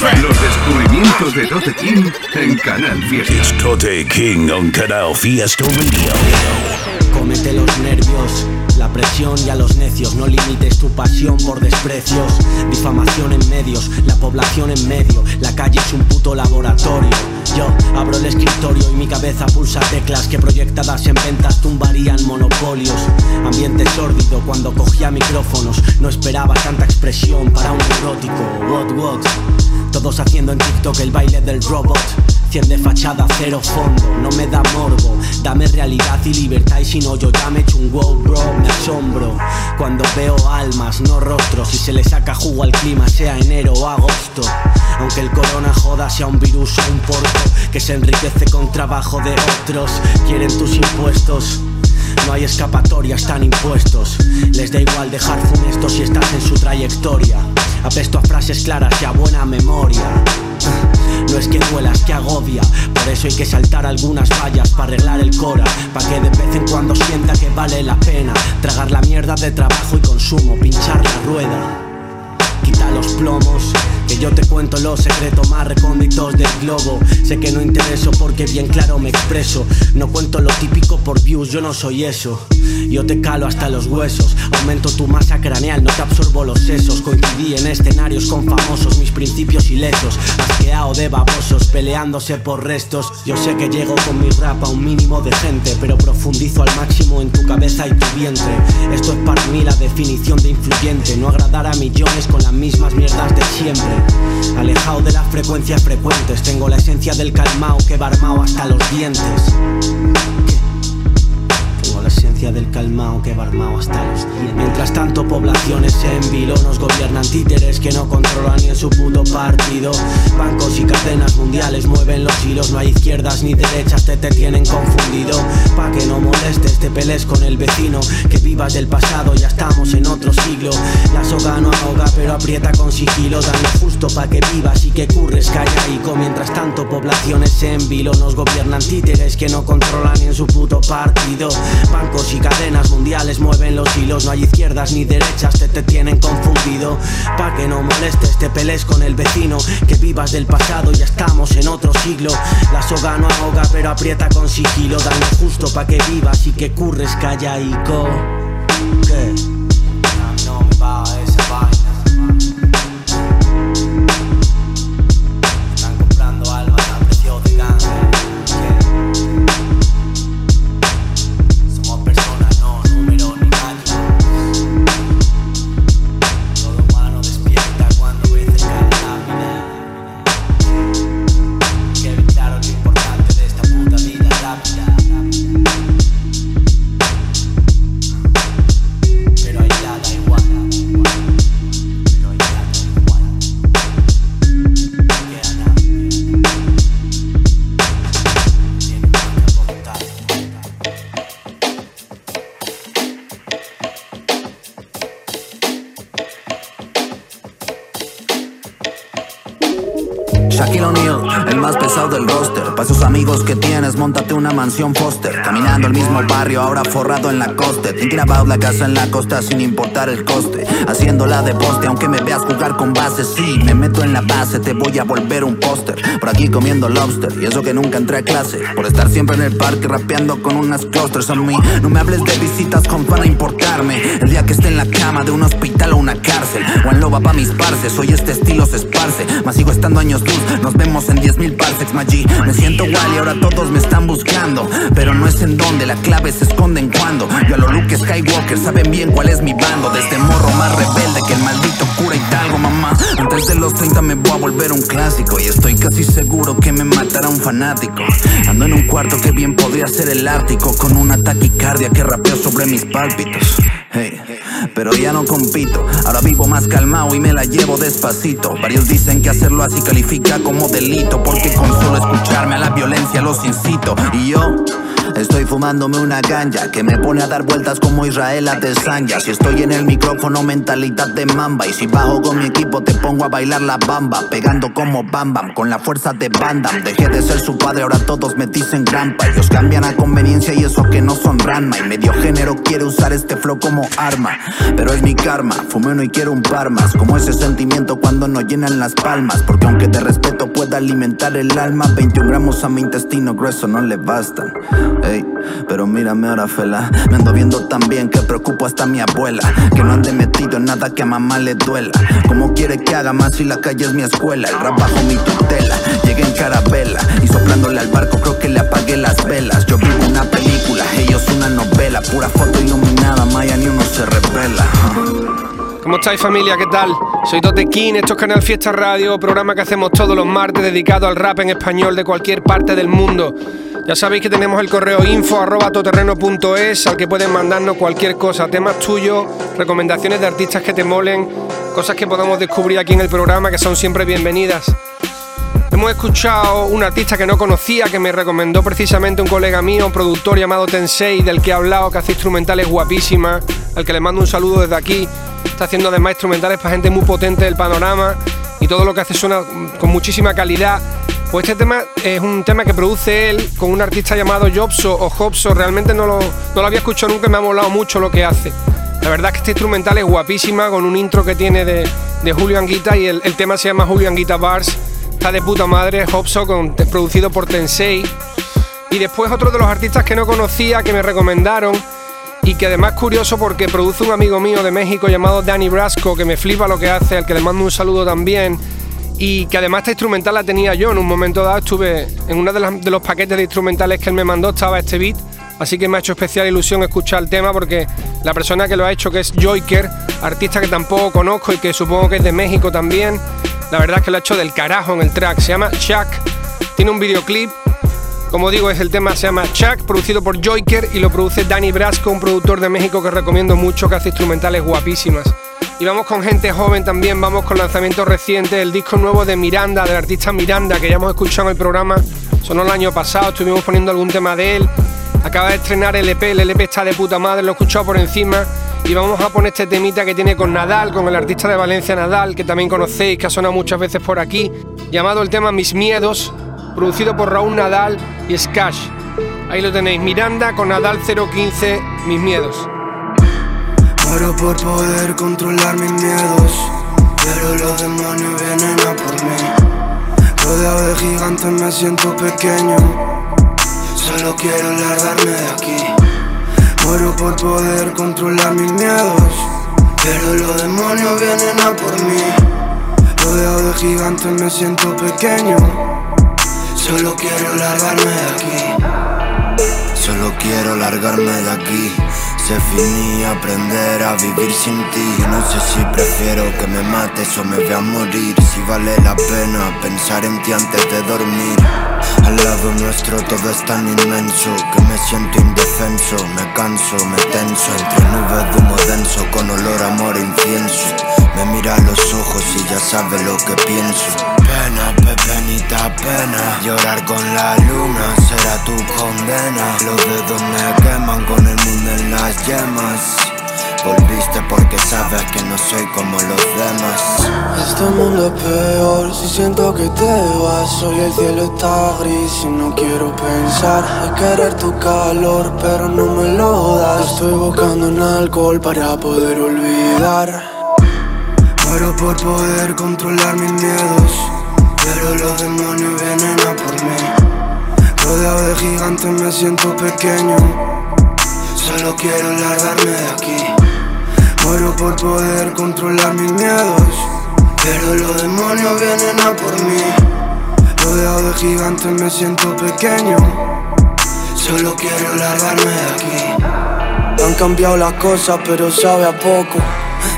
Los descubrimientos de Tote King en Canal Fiesta. It's Tote King on Canal Fiesta Radio. Comete los nervios, la presión y a los necios. No limites tu pasión por desprecios. Difamación en medios, la población en medio. La calle es un puto laboratorio. Yo abro el escritorio y mi cabeza pulsa teclas que proyectadas en ventas tumbarían monopolios. Ambiente sórdido cuando cogía micrófonos. No esperaba tanta expresión para un erótico. What, what? Todos haciendo en TikTok el baile del robot. Cien de fachada, cero fondo, no me da morbo. Dame realidad y libertad y si no yo ya me echo un wow bro, me asombro. Cuando veo almas, no rostros, y se le saca jugo al clima, sea enero o agosto. Aunque el corona joda sea un virus o un porco que se enriquece con trabajo de otros. Quieren tus impuestos. No hay escapatoria, están impuestos. Les da igual dejar funestos si estás en su trayectoria. Apesto a frases claras y a buena memoria. Agobia. Por eso hay que saltar algunas fallas para arreglar el cora. Pa' que de vez en cuando sienta que vale la pena. Tragar la mierda de trabajo y consumo, pinchar la rueda. Quita los plomos, que yo te cuento los secretos más recónditos del globo. Sé que no intereso porque bien claro me expreso. No cuento lo típico por views, yo no soy eso. Yo te calo hasta los huesos, aumento tu masa craneal, no te absorbo los sesos. Coincidí en escenarios con famosos, mis principios ilesos. Asqueado de babosos, peleándose por restos. Yo sé que llego con mi rap a un mínimo de gente, pero profundizo al máximo en tu cabeza y tu vientre. Esto es para mí la definición de influyente, no agradar a millones con las mismas mierdas de siempre. Alejado de las frecuencias frecuentes, tengo la esencia del calmao que barmao hasta los dientes. Tengo la esencia del calmao que barmao hasta los dientes. Mientras tanto, poblaciones en vilo títeres que no controlan ni en su puto partido. Bancos y cadenas mundiales mueven los hilos. No hay izquierdas ni derechas, te, te tienen confundido. Pa' que no molestes, te pelees con el vecino. Que vivas del pasado, ya estamos en otro siglo. La soga no ahoga, pero aprieta con sigilo. Dan justo pa' que vivas y que curres callaico. Mientras tanto, poblaciones en vilo nos gobiernan títeres que no controlan ni en su puto partido. Bancos y cadenas mundiales mueven los hilos. No hay izquierdas ni derechas, te, te tienen confundido. Pa' que no molestes, te pelees con el vecino. Que vivas del pasado, ya estamos en otro siglo. La soga no ahoga, pero aprieta con sigilo. Dan lo justo pa' que vivas y que curres callaico. ¿Qué? Shaquille O'Neal, más pesado del roster. Pa' esos amigos que tienes, montate una mansión Foster. Caminando el mismo barrio, ahora forrado en la costa. Thinking about la casa en la costa sin importar el coste. Haciéndola de poste, aunque me veas jugar con bases. Sí, me meto en la base, te voy a volver un póster. Por aquí comiendo lobster, y eso que nunca entré a clase. Por estar siempre en el parque rapeando con unas clusters a mí. No me hables de visitas con fan a importarme. El día que esté en la cama de un hospital o una cárcel. O en loba pa' mis parces, hoy este estilo se esparce. Más sigo estando años luz, nos vemos en 10.000 parsecs, my G. Me siento igual y ahora todos me están buscando. Pero no es en dónde, la clave se esconde en cuando. Yo a lo Luke Skywalker saben bien cuál es mi bando. Desde morro más rebelde que el maldito cura y talgo, mamá. Antes de los 30 me voy a volver un clásico. Y estoy casi seguro que me matará un fanático. Ando en un cuarto que bien podría ser el Ártico. Con una taquicardia que rapeo sobre mis pálpitos. Hey, pero ya no compito. Ahora vivo más calmado y me la llevo despacito. Varios dicen que hacerlo así califica como delito. Porque con solo escucharme a la violencia los incito. Y yo Estoy fumándome una ganja que me pone a dar vueltas como Israel a Tesanya. Si estoy en el micrófono, mentalidad de mamba. Y si bajo con mi equipo, te pongo a bailar la bamba. Pegando como Bam Bam, con la fuerza de Bandam. Dejé de ser su padre, ahora todos me dicen grampa. Ellos cambian a conveniencia y eso que no son Ranma. Y medio género quiere usar este flow como arma. Pero es mi karma, fumé uno y quiero un par más. Como ese sentimiento cuando nos llenan las palmas. Porque aunque te respeto, pueda alimentar el alma. 21 gramos a mi intestino grueso no le bastan. Pero mírame ahora, fela. Me ando viendo tan bien que preocupo hasta a mi abuela. Que no ande metido en nada que a mamá le duela. Como quiere que haga más si la calle es mi escuela? El rap bajo mi tutela. Llegué en carabela y soplándole al barco creo que le apagué las velas. Yo vivo una película, ellos una novela. Pura foto iluminada, Maya ni uno se revela. ¿Cómo estáis familia? ¿Qué tal? Soy Tote King, esto es Canal Fiesta Radio, programa que hacemos todos los martes dedicado al rap en español de cualquier parte del mundo. Ya sabéis que tenemos el correo info arroba al que pueden mandarnos cualquier cosa, temas tuyos, recomendaciones de artistas que te molen, cosas que podamos descubrir aquí en el programa que son siempre bienvenidas. Hemos escuchado un artista que no conocía, que me recomendó precisamente un colega mío, un productor llamado Tensei, del que he hablado, que hace instrumentales guapísimas, al que le mando un saludo desde aquí. Está haciendo además instrumentales para gente muy potente del panorama y todo lo que hace suena con muchísima calidad. Pues este tema es un tema que produce él con un artista llamado Jobso o Jobso. Realmente no lo, no lo había escuchado nunca y me ha molado mucho lo que hace. La verdad es que este instrumental es guapísima, con un intro que tiene de, de Julio Anguita y el, el, tema se llama Julio Anguita Bars. Está de puta madre, Hopso, con, producido por Tensei. Y después otro de los artistas que no conocía, que me recomendaron, y que además es curioso porque produce un amigo mío de México llamado Danny Brasco, que me flipa lo que hace, al que le mando un saludo también. Y que además esta instrumental la tenía yo en un momento dado, estuve en uno de, de los paquetes de instrumentales que él me mandó, estaba este beat. Así que me ha hecho especial ilusión escuchar el tema porque la persona que lo ha hecho, que es Joyker, artista que tampoco conozco y que supongo que es de México también, la verdad es que lo ha hecho del carajo en el track. Se llama Chuck, tiene un videoclip. Como digo, es el tema se llama Chuck, producido por Joyker y lo produce Danny Brasco, un productor de México que recomiendo mucho, que hace instrumentales guapísimas. Y vamos con gente joven también, vamos con lanzamientos recientes, el disco nuevo de Miranda, del artista Miranda, que ya hemos escuchado en el programa, sonó el año pasado, estuvimos poniendo algún tema de él. Acaba de estrenar el EP, el EP está de puta madre, lo he por encima. Y vamos a poner este temita que tiene con Nadal, con el artista de Valencia Nadal, que también conocéis, que ha sonado muchas veces por aquí, llamado el tema Mis Miedos, producido por Raúl Nadal y Skash. Ahí lo tenéis, Miranda con Nadal 015, Mis Miedos. Muero por poder controlar mis miedos, pero los demonios vienen a por mí. Rodeado de gigantes me siento pequeño, solo quiero largarme de aquí. Muero por poder controlar mis miedos, pero los demonios vienen a por mí. Rodeado de gigantes me siento pequeño, solo quiero largarme de aquí. Solo quiero largarme de aquí. Se finí aprender a vivir sin ti. No sé si prefiero que me mates o me vea morir. Si vale la pena pensar en ti antes de dormir. Nuestro todo es tan inmenso que me siento indefenso. Me canso, me tenso entre nubes de humo denso con olor amor e incienso. Me mira a los ojos y ya sabe lo que pienso. Pena, pepenita, pena. Llorar con la luna será tu condena. Los dedos me queman con el mundo en las yemas. Volviste porque sabes que no soy como los demás. Este mundo es peor si siento que te vas. Hoy el cielo está gris y no quiero pensar. Hay querer tu calor, pero no me lo das. Estoy buscando en alcohol para poder olvidar. Muero por poder controlar mis miedos, pero los demonios vienen a por mí. Rodeado de gigantes me siento pequeño, solo quiero largarme de aquí. Muero por poder controlar mis miedos, pero los demonios vienen a por mí. Rodeado de gigantes me siento pequeño, solo quiero largarme de aquí. Han cambiado las cosas, pero sabe a poco.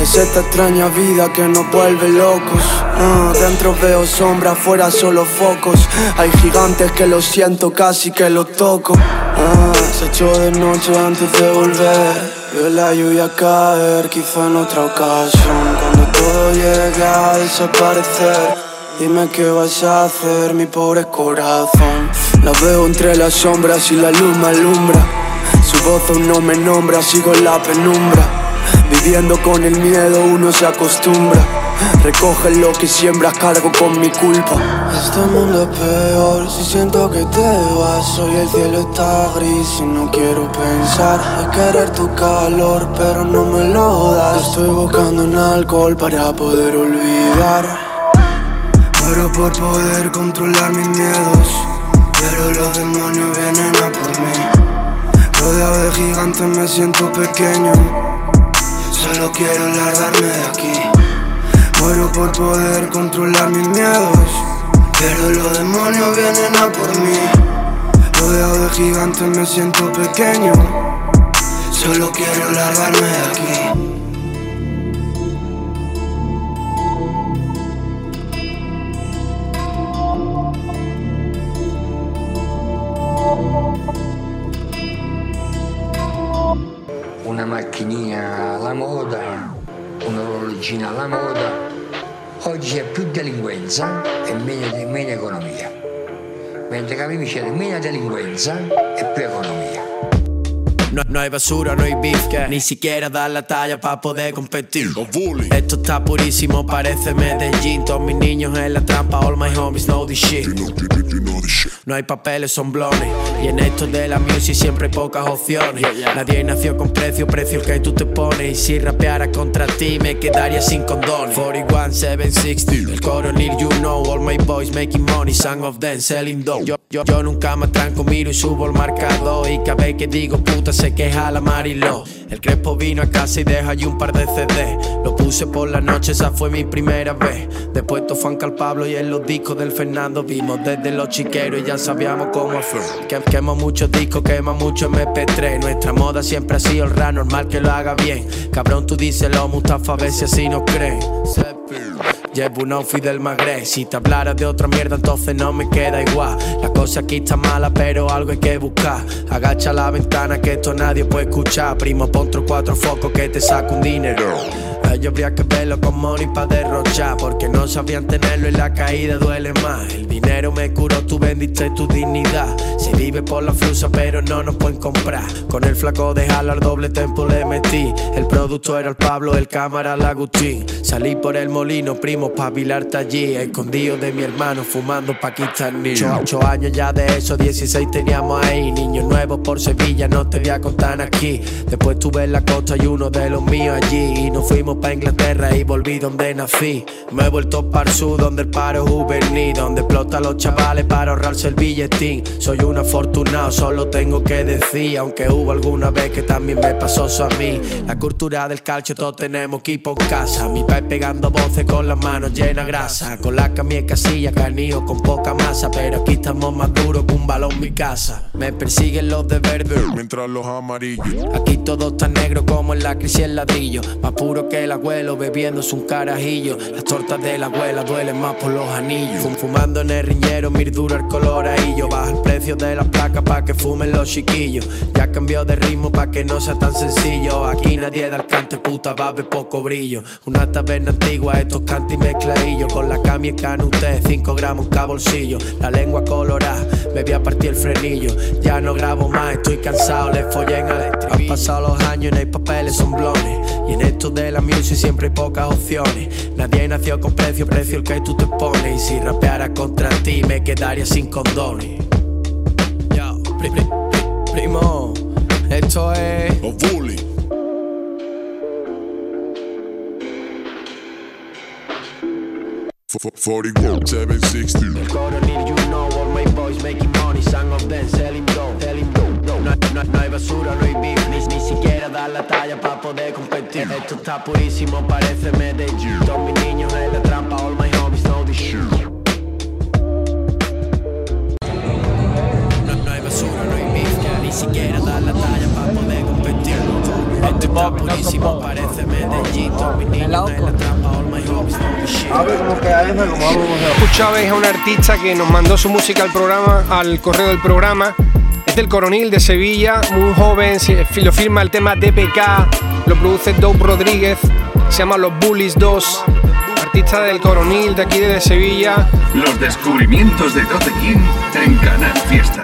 Es esta extraña vida que nos vuelve locos. Ah, dentro veo sombras, afuera solo focos. Hay gigantes que lo siento, casi que lo toco. Ah, se echó de noche antes de volver. Veo la lluvia caer, quizá en otra ocasión. Cuando todo llegue a desaparecer. Dime qué vas a hacer, mi pobre corazón. La veo entre las sombras y la luz me alumbra. Su voz aún no me nombra, sigo en la penumbra. Viviendo con el miedo uno se acostumbra. Recoge lo que siembras, cargo con mi culpa. Este mundo es peor si siento que te vas. Hoy el cielo está gris y no quiero pensar. Hay querer tu calor, pero no me lo das. Estoy buscando en alcohol para poder olvidar. Muero por poder controlar mis miedos. Pero los demonios vienen a por mí. Rodeado de gigantes me siento pequeño. Solo quiero largarme de aquí. Muero por poder controlar mis miedos. Pero los demonios vienen a por mí. Rodeado de gigantes me siento pequeño. Solo quiero largarme de aquí. Una macchinina alla moda, un orologino alla moda. Oggi c'è più delinquenza e meno, meno economia. Mentre che c'era meno delinquenza e più economia. No, no hay basura, no hay beef ni siquiera da la talla para poder competir. Esto está purísimo, parece Medellín. Todos mis niños en la trampa, all my homies know this shit. No hay papeles, son blones. Y en esto de la music siempre hay pocas opciones. Nadie nació con precio, precio que tú te pones. Y si rapeara contra ti, me quedaría sin condones. 41, 760, el coronel, you know. All my boys making money, some of them selling dope. Yo, yo, yo nunca me tranco, miro y subo el marcador. Y cada vez que digo puta, se queja la Mariló. El Crespo vino a casa y deja allí un par de CD. Lo puse por la noche, esa fue mi primera vez. Después to funk al Pablo y en los discos del Fernando vimos desde los chiqueros y ya sabíamos cómo fue. Que quemo muchos discos, quema mucho MP3. Nuestra moda siempre ha sido el rap, normal que lo haga bien. Cabrón, tú díselo, Mustafa, a ver si así nos creen. Llevo un outfit del Magreb. Si te hablara de otra mierda, entonces no me queda igual. La cosa aquí está mala, pero algo hay que buscar. Agacha la ventana que esto nadie puede escuchar. Primo, pon cuatro focos que te saca un dinero. Ellos habría que verlo con money pa' derrochar. Porque no sabían tenerlo y la caída duele más. Dinero me curó, tú vendiste tu dignidad. Se vive por la flusa, pero no nos pueden comprar. Con el flaco de al doble tempo le metí. El producto era el Pablo, el cámara la Agustín. Salí por el molino, primo, pa' allí. Escondido de mi hermano, fumando paquistaní. Ocho años ya de eso, 16 teníamos ahí. Niños nuevos por Sevilla, no te voy a contar aquí. Después tuve en la costa y uno de los míos allí. Y nos fuimos pa' Inglaterra y volví donde nací. Me he vuelto para el sur, donde el paro es juvenil. Donde explota a los chavales para ahorrarse el billetín. Soy un afortunado, solo tengo que decir. Aunque hubo alguna vez que también me pasó eso a mí. La cultura del calcio, todos tenemos equipo en casa. Mi país pegando voces con las manos llenas de grasa. Con la camisa casilla, canillo con poca masa. Pero aquí estamos más duros que un balón mi casa. Me persiguen los de verde, mientras los amarillos. Aquí todo está negro como en la crisis el ladrillo. Más puro que el abuelo bebiéndose un carajillo. Las tortas de la abuela duelen más por los anillos. Fum- fumando en el riñero, mir duro el color ahí. Yo baja el precio de las placas pa' que fumen los chiquillos. Ya cambió de ritmo pa' que no sea tan sencillo. Aquí nadie da cante, puta, va a ver poco brillo. Una taberna antigua, estos cantos y. Con la cami canute, 5 gramos cada bolsillo. La lengua colorada, me voy a partir el frenillo. Ya no grabo más, estoy cansado, le follé en el Han pasado los años y no hay papeles, son blones. Y en esto de la music siempre hay pocas opciones. Nadie nació con precio, precio el que tú te pones. Y si rapeara contra ti, me quedaría sin condones. Yo, pri- pri- pri- primo, esto es. Los bully. F- f- 41, 760. Coronel, you know all my boys making money, some of them selling dope, selling dope. No, no, no, no hay basura, no hay beef, ni, ni siquiera da la talla para poder competir. Esto está purísimo, parece Medellín. Todos mis niños en la trampa, all my homies know this shit. Siquiera da la talla para poder competir. Esto está purísimo, parece Medellín. En la trampa, all my know this shit. Escuchabais a un artista que nos mandó su música al programa, al correo del programa. Es del Coronil de Sevilla, muy joven, si- lo firma el tema DPK, lo produce Dope Rodríguez, se llama Los Bullies 2. artista del Coronil de aquí de Sevilla. Los descubrimientos de Tote King en Canal Fiesta.